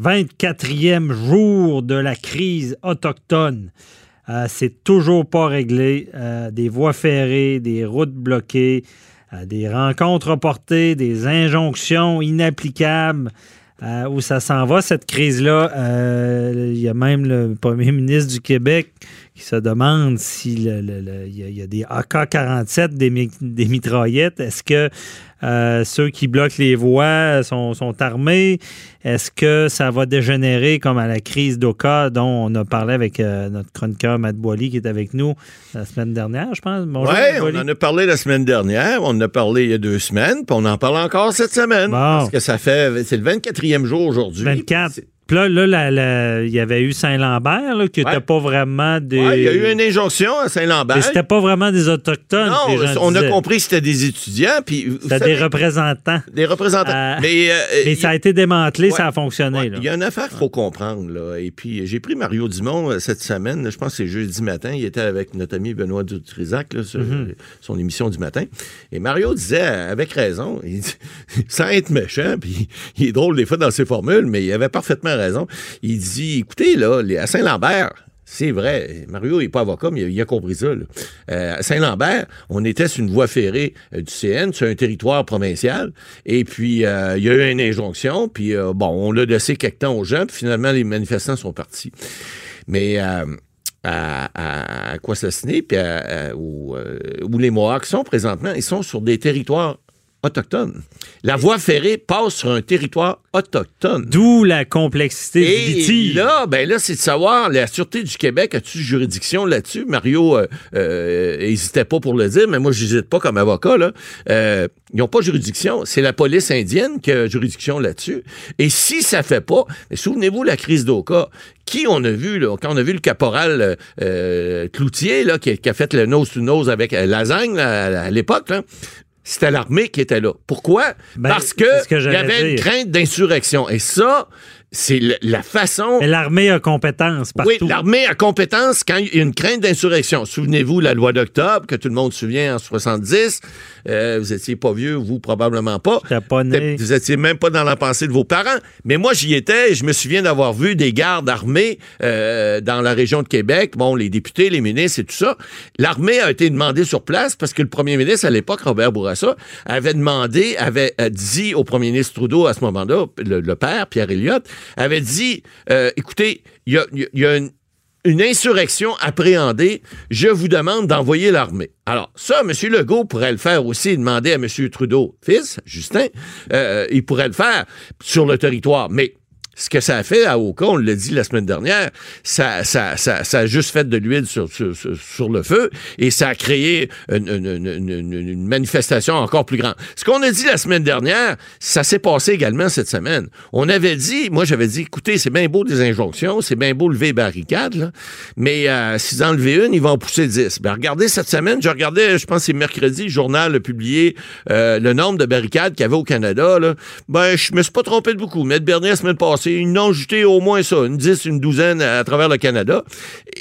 24e jour de la crise autochtone. Euh, c'est toujours pas réglé. Euh, des voies ferrées, des routes bloquées, euh, des rencontres reportées, des injonctions inapplicables. Où ça s'en va, cette crise-là? Il y a même le premier ministre du Québec qui se demande s'il y, a- il y a des AK-47, des, des mitraillettes. Est-ce que euh, ceux qui bloquent les voies sont, sont armés? Est-ce que ça va dégénérer comme à la crise d'Oka dont on a parlé avec euh, notre chroniqueur Matt Boily qui est avec nous la semaine dernière, je pense? Oui, on en a parlé la semaine dernière, on en a parlé il y a deux semaines, puis on en parle encore cette semaine. Parce que ça fait, c'est le 24e jour aujourd'hui. 24. Puis là, là, il y avait eu Saint-Lambert, là, qui n'était Ouais. pas vraiment des. Ouais, il y a eu une injonction à Saint-Lambert. Mais c'était pas vraiment des Autochtones. les Non, gens on a compris que c'était des étudiants, puis C'était savez- des représentants. Des représentants. Euh, mais euh, mais ça a été démantelé, Ouais. ça a fonctionné. Il y a une affaire qu'il faut comprendre. Là. Et puis, j'ai pris Mario Dumont euh, cette semaine. Je pense que c'est jeudi matin. Il était avec notre ami Benoît Dutrisac là, sur Mhm. son émission du matin. Et Mario disait, avec raison, il dit- sans être méchant, puis il est drôle des fois dans ses formules, mais il avait parfaitement raison. Il dit, écoutez, là, à Saint-Lambert, c'est vrai. Mario n'est pas avocat, mais il a, compris ça. Euh, à Saint-Lambert, on était sur une voie ferrée euh, du CN, sur un territoire provincial. Et puis, euh, il y a eu une injonction. Puis, bon, on l'a laissé quelque temps aux gens. Puis, finalement, les manifestants sont partis. Mais à, à, à Kwasasne, puis où, où les Mohawks sont présentement, ils sont sur des territoires autochtones. La voie ferrée passe sur un territoire autochtone. D'où la complexité du Et litige. là, ben là, c'est de savoir, la Sûreté du Québec a-tu juridiction là-dessus? Mario euh, euh, hésitait pas pour le dire, mais moi, je n'hésite pas comme avocat. Là. Euh, ils n'ont pas juridiction. C'est la police indienne qui a juridiction là-dessus. Et si ça fait pas, mais souvenez-vous la crise d'Oka. Qui on a vu, là, quand on a vu le caporal euh, euh, Cloutier, là, qui, a- qui a fait le nose-to-nose avec euh, Lasagne là, à, à l'époque, c'était l'armée qui était là. Pourquoi? Ben, Parce que, que il y avait une crainte d'insurrection. Et ça, c'est la façon. Mais l'armée a compétence partout. Oui, l'armée a compétence quand il y a une crainte d'insurrection. Souvenez-vous la loi d'octobre, que tout le monde se souvient en 70. Euh, vous étiez pas vieux, vous probablement pas. pas né. Vous étiez même pas dans la pensée de vos parents. Mais moi, j'y étais et je me souviens d'avoir vu des gardes armés euh, dans la région de Québec. Bon, les députés, les ministres et tout ça. L'armée a été demandée sur place parce que le premier ministre à l'époque, Robert Bourassa, avait demandé, avait euh, dit au premier ministre Trudeau à ce moment-là, le, le père, Pierre Elliott, avait dit, euh, écoutez, il y a, une insurrection appréhendée, je vous demande d'envoyer l'armée. Alors, ça, M. Legault pourrait le faire aussi, demander à M. Trudeau, fils, Justin, euh, il pourrait le faire sur le territoire. Mais ce que ça a fait à Oka, on l'a dit la semaine dernière, ça, ça, ça, ça a juste fait de l'huile sur, sur, sur- le feu et ça a créé une, une- une- une- manifestation encore plus grande. Ce qu'on a dit la semaine dernière, ça s'est passé également cette semaine. On avait dit, moi j'avais dit, écoutez, c'est bien beau des injonctions, c'est bien beau lever barricades, là, mais euh, levaient une, ils vont en pousser 10. Ben, regardez cette semaine, je regardais, je pense c'est mercredi, le journal a publié euh, le nombre de barricades qu'il y avait au Canada. Là. Ben, je me suis pas trompé de beaucoup. Maître Bernier, la semaine passée, ils ont jeté au moins ça, une 10, une douzaine à, travers le Canada.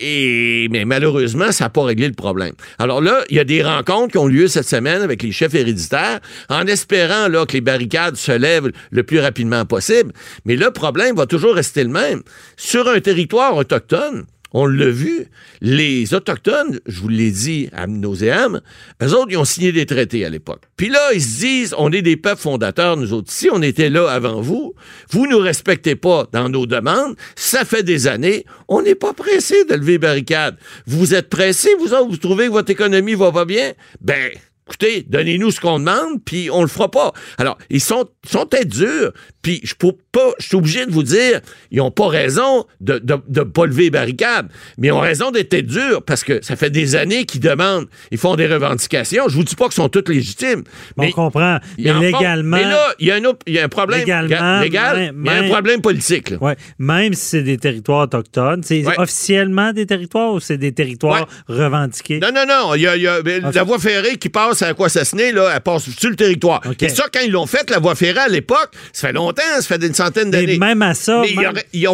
Et, mais malheureusement, ça n'a pas réglé le problème. Alors là, il y a des rencontres qui ont lieu cette semaine avec les chefs héréditaires en espérant que les barricades se lèvent le plus rapidement possible. Mais le problème va toujours rester le même. Sur un territoire autochtone, on l'a vu, les Autochtones, je vous l'ai dit à nauséam, eux autres, ils ont signé des traités à l'époque. Puis là, ils se disent, on est des peuples fondateurs, nous autres. Si on était là avant vous, vous nous respectez pas dans nos demandes, ça fait des années, on n'est pas pressé de lever les barricades. Vous êtes pressés, vous autres, vous trouvez que votre économie va pas bien? Ben, écoutez, donnez-nous ce qu'on demande, puis on le fera pas. Alors, ils sont, sont peut-être durs, Puis je peux pas, je suis obligé de vous dire, ils n'ont pas raison de ne de, pas lever les barricades, mais ils ont raison d'être durs parce que ça fait des années qu'ils demandent, ils font des revendications. Je vous dis pas qu'elles sont toutes légitimes. Mais on comprend. Mais légalement. mais là, il y, a un, il y a un problème légalement, légal, mais un problème politique. Ouais, même si c'est des territoires autochtones, c'est officiellement des territoires ou c'est des territoires revendiqués? Non, non, non. Il y a, y a la voie ferrée qui passe à quoi ça là, elle passe sur le territoire. Et ça, quand ils l'ont fait, la voie ferrée à l'époque, ça fait longtemps, ça fait une centaine d'années. Mais même à ça,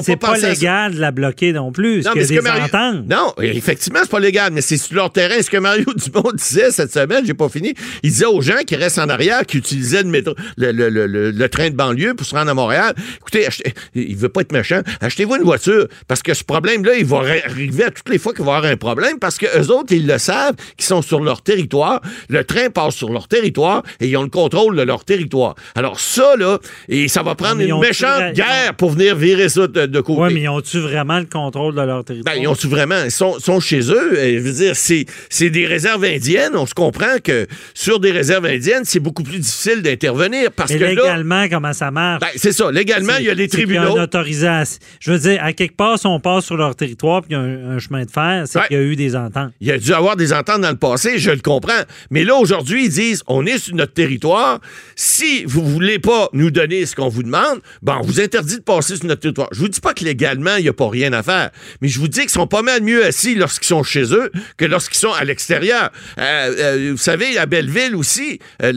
c'est pas, légal de la bloquer non plus. Non, mais ce que Mario... Non, effectivement, c'est pas légal, mais c'est sur leur terrain. Ce que Mario Dumont disait cette semaine, j'ai pas fini, il disait aux gens qui restent en arrière, qui utilisaient le, métro, le, le, le, train de banlieue pour se rendre à Montréal, écoutez, achetez, il veut pas être méchant, achetez-vous une voiture, parce que ce problème-là, il va arriver à toutes les fois qu'il va y avoir un problème, parce que eux autres, ils le savent, qu'ils sont sur leur territoire, le train passe sur leur territoire et ils ont le contrôle de leur territoire. Alors ça, là, et ça va prendre une méchante guerre pour venir virer ça de, côté? Oui, mais ils ont-tu vraiment le contrôle de leur territoire? Ben, ils ont-tu vraiment? Ils sont, sont chez eux. Et, je veux dire, c'est des réserves indiennes. On se comprend que sur des réserves indiennes, c'est beaucoup plus difficile d'intervenir parce mais que légalement, comment ça marche? Ben, c'est ça. Légalement, il y a des tribunaux. Il y a une autorisation. Je veux dire, à quelque part, si on passe sur leur territoire puis il y a un, chemin de fer, c'est qu'il y a eu des ententes. Il y a dû avoir des ententes dans le passé, je le comprends. Mais là, aujourd'hui, ils disent, on est sur notre territoire. Si vous voulez pas nous donner ce qu'on vous demande, ben, on vous interdit de passer sur notre territoire. Je vous dis pas que légalement, il n'y a pas rien à faire, mais je vous dis qu'ils sont pas mal mieux assis lorsqu'ils sont chez eux que lorsqu'ils sont à l'extérieur. Euh, euh, vous savez, à Belleville aussi, euh,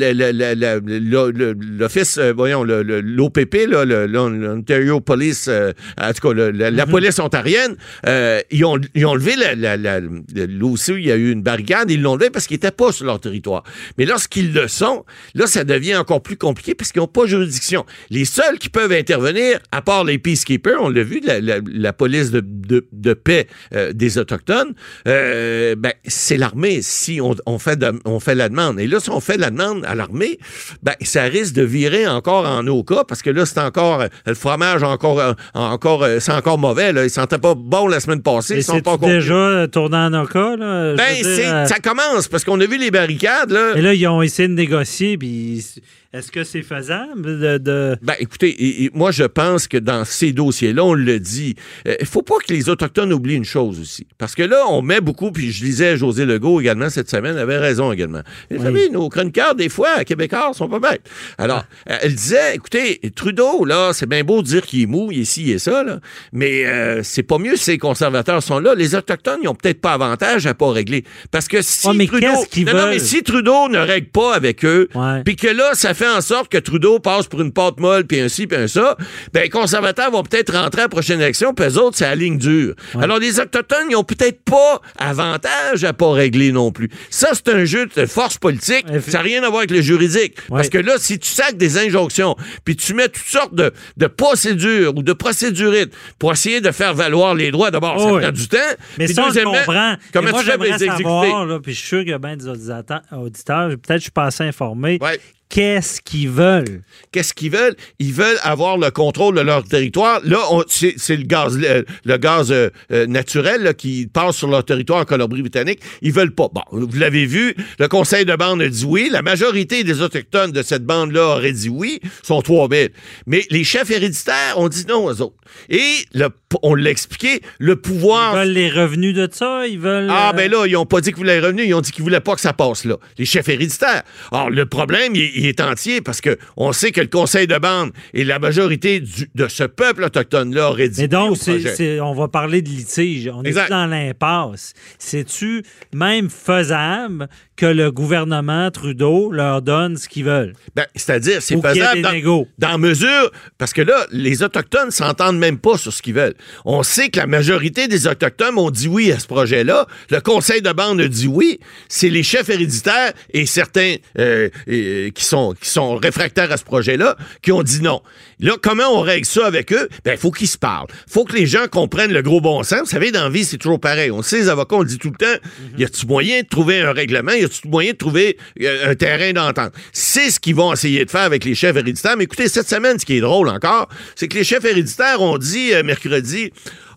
l'office, voyons, l'OPP, l'Ontario Police, en tout cas, la, mm-hmm. police ontarienne, ils, ont, ils ont levé la, là aussi, il y a eu une barricade, ils l'ont levé parce qu'ils n'étaient pas sur leur territoire. Mais lorsqu'ils le sont, là, ça devient encore plus compliqué parce qu'ils n'ont pas juridiction. Les seuls qui peuvent intervenir, à part les peacekeepers, on l'a vu, la, police de, paix euh, des Autochtones, euh, ben, c'est l'armée si on, fait on fait la demande. Et là, si on fait la demande à l'armée, ben, ça risque de virer encore en nos cas parce que là, c'est encore, le fromage encore, encore, c'est encore mauvais. Là. Il sentait pas bon la semaine passée. Ils sont pas déjà tourné en nos cas. Là, ben, ça commence parce qu'on a vu les barricades. Là. Et là, ils ont essayé de négocier, puis est-ce que c'est faisable de, Ben, écoutez, moi, je pense que dans ces dossiers-là, on le dit, il euh, faut pas que les Autochtones oublient une chose aussi. Parce que là, on met beaucoup, puis je lisais José Legault également cette semaine, avait raison également. Vous savez, nos chroniqueurs, des fois, Québécois, sont pas bêtes. Alors, ah. elle disait, écoutez, Trudeau, là, c'est bien beau de dire qu'il est mou, il est ci et ça, là, mais euh, c'est pas mieux si les conservateurs sont là. Les Autochtones, ils ont peut-être pas avantage à pas régler. Parce que si Trudeau... non, mais si Trudeau ne règle pas avec eux, puis que là, ça fait en sorte que Trudeau passe pour une pâte molle, puis un ci, puis un ça, ben les conservateurs vont peut-être rentrer à la prochaine élection, puis eux autres, c'est la ligne dure. Alors, les Autochtones, ils ont peut-être pas avantage à pas régler non plus. Ça, c'est un jeu de force politique. Ça n'a rien à voir avec le juridique. Parce que là, si tu sacs des injonctions, puis tu mets toutes sortes de, de procédures ou de procédurites pour essayer de faire valoir les droits, d'abord, ça prend du temps. Mais ça, je comprends. Comment tu fais les exécuter? puis je suis sûr qu'il y a bien des auditeurs, peut-être je suis pas assez informé, qu'est-ce qu'ils veulent? Qu'est-ce qu'ils veulent? Ils veulent avoir le contrôle de leur territoire. Là, c'est le gaz, le, gaz euh, euh, naturel qui passe sur leur territoire en Colombie-Britannique. Ils veulent pas. Bon, vous l'avez vu, le conseil de bande a dit oui. La majorité des autochtones de cette bande-là auraient dit oui, sont 3000. Mais les chefs héréditaires ont dit non aux autres. Et on l'a expliqué, le pouvoir... Ils veulent les revenus de ça? Ils veulent... Ah, ben là, ils ont pas dit qu'ils voulaient les revenus, ils ont dit qu'ils voulaient pas que ça passe là. Les chefs héréditaires. Alors, le problème, il, il est entier parce que on sait que le conseil de bande et la majorité de ce peuple autochtone-là aurait dit. Mais donc, on va parler de litige. On est dans l'impasse. C'est-tu même faisable que le gouvernement Trudeau leur donne ce qu'ils veulent? Ben, c'est-à-dire, c'est faisable dans, dans, mesure, parce que là, les Autochtones s'entendent même pas sur ce qu'ils veulent. On sait que la majorité des Autochtones ont dit oui à ce projet-là. Le conseil de bande a dit oui. C'est les chefs héréditaires et certains euh, qui sont qui sont réfractaires à ce projet-là, qui ont dit non. Là, comment on règle ça avec eux? Ben, il faut qu'ils se parlent. faut que les gens comprennent le gros bon sens. Vous savez, dans la vie, c'est toujours pareil. On sait, les avocats, on le dit tout le temps, y a-tu moyen de trouver un règlement? Y a-tu moyen de trouver euh, un terrain d'entente? C'est ce qu'ils vont essayer de faire avec les chefs héréditaires. Mais écoutez, cette semaine, ce qui est drôle encore, c'est que les chefs héréditaires ont dit euh, mercredi,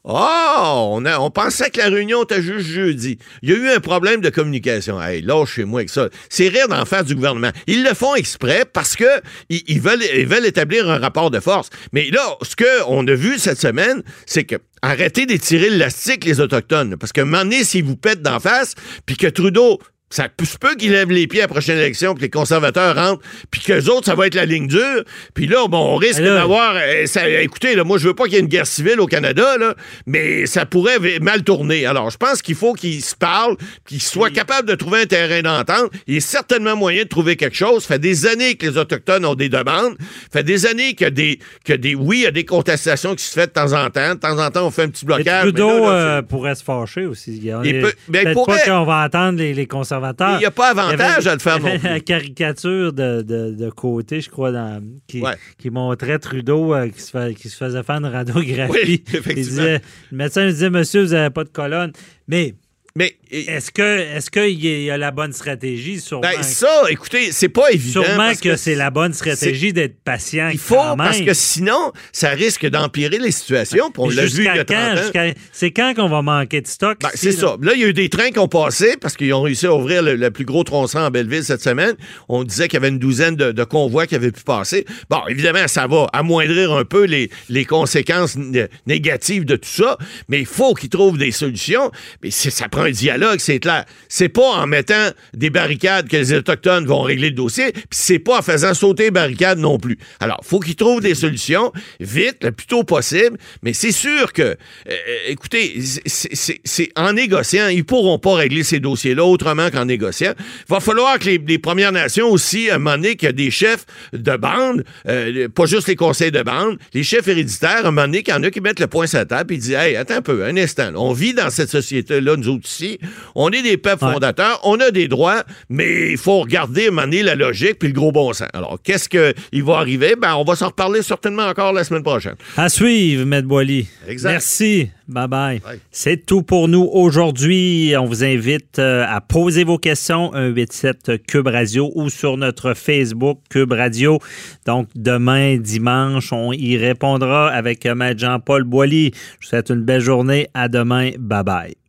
Oh, on, pensait que la réunion était juste jeudi. Il y a eu un problème de communication. Hey, chez moi avec ça. C'est rire d'en faire du gouvernement. Ils le font exprès parce que ils, veulent, ils veulent établir un rapport de force. Mais là, ce qu'on a vu cette semaine, c'est que arrêtez d'étirer l'élastique, les Autochtones. Parce que un moment s'ils vous pètent d'en face, puis que Trudeau ça se peut qu'ils lèvent les pieds à la prochaine élection, que les conservateurs rentrent, puis qu'eux autres, ça va être la ligne dure. Puis là, bon, on risque d'avoir... Euh, écoutez, là, moi, je veux pas qu'il y ait une guerre civile au Canada, là, mais ça pourrait mal tourner. Alors, je pense qu'il faut qu'ils se parlent, qu'ils soient capables de trouver un terrain d'entente. Il y a certainement moyen de trouver quelque chose. Ça fait des années que les Autochtones ont des demandes. Ça fait des années que des... Que des oui, il y a des contestations qui se font de temps en temps. De temps en temps, on fait un petit blocage. Mais Trudeau euh, pourrait se fâcher aussi. Il peut, ben, pourrait... pas qu'on va attendre les conservateurs il n'y a pas avantage à le faire non plus. La caricature de, de, côté, je crois, dans, qui, qui, montrait Trudeau euh, qui, se qui, se faisait faire une radiographie. Oui, effectivement. le médecin lui disait Monsieur, vous n'avez pas de colonne. Mais mais est-ce que est-ce qu'il y a la bonne stratégie? Sur ben, ça écoutez c'est pas évident sûrement que, c'est la bonne stratégie d'être patient il faut parce que sinon ça risque d'empirer les situations on l'a vu c'est quand qu'on va manquer de stock ben, c'est ça. Là il y a eu des trains qui ont passé parce qu'ils ont réussi à ouvrir le, plus gros tronçon en Belleville cette semaine. On disait qu'il y avait une douzaine de, convois qui avaient pu passer. Bon évidemment ça va amoindrir un peu les, les conséquences négatives de tout ça mais il faut qu'ils trouvent des solutions. Mais ça prend un dialogue, c'est clair. C'est pas en mettant des barricades que les Autochtones vont régler le dossier, puis c'est pas en faisant sauter les barricades non plus. Alors, faut qu'ils trouvent des solutions vite, le plus tôt possible, mais c'est sûr que, euh, écoutez, c'est en négociant, ils pourront pas régler ces dossiers-là autrement qu'en négociant. Va falloir que les, Premières Nations aussi, à un qu'il y a des chefs de bande, euh, pas juste les conseils de bande, les chefs héréditaires, à un qu'il y en a qui mettent le point sur la table et disent, hey, attends un peu, un instant, on vit dans cette société-là, nous autres on est des peuples fondateurs, on a des droits, mais il faut regarder, mener la logique puis le gros bon sens. Alors, qu'est-ce qu'il va arriver? Ben, on va s'en reparler certainement encore la semaine prochaine. À suivre, Maître Boily. Merci. Bye bye. C'est tout pour nous aujourd'hui. On vous invite euh, à poser vos questions 187 Cube Radio ou sur notre Facebook Cube Radio. Donc demain dimanche, on y répondra avec Maître Jean-Paul Boily. Je vous souhaite une belle journée. À demain. Bye bye.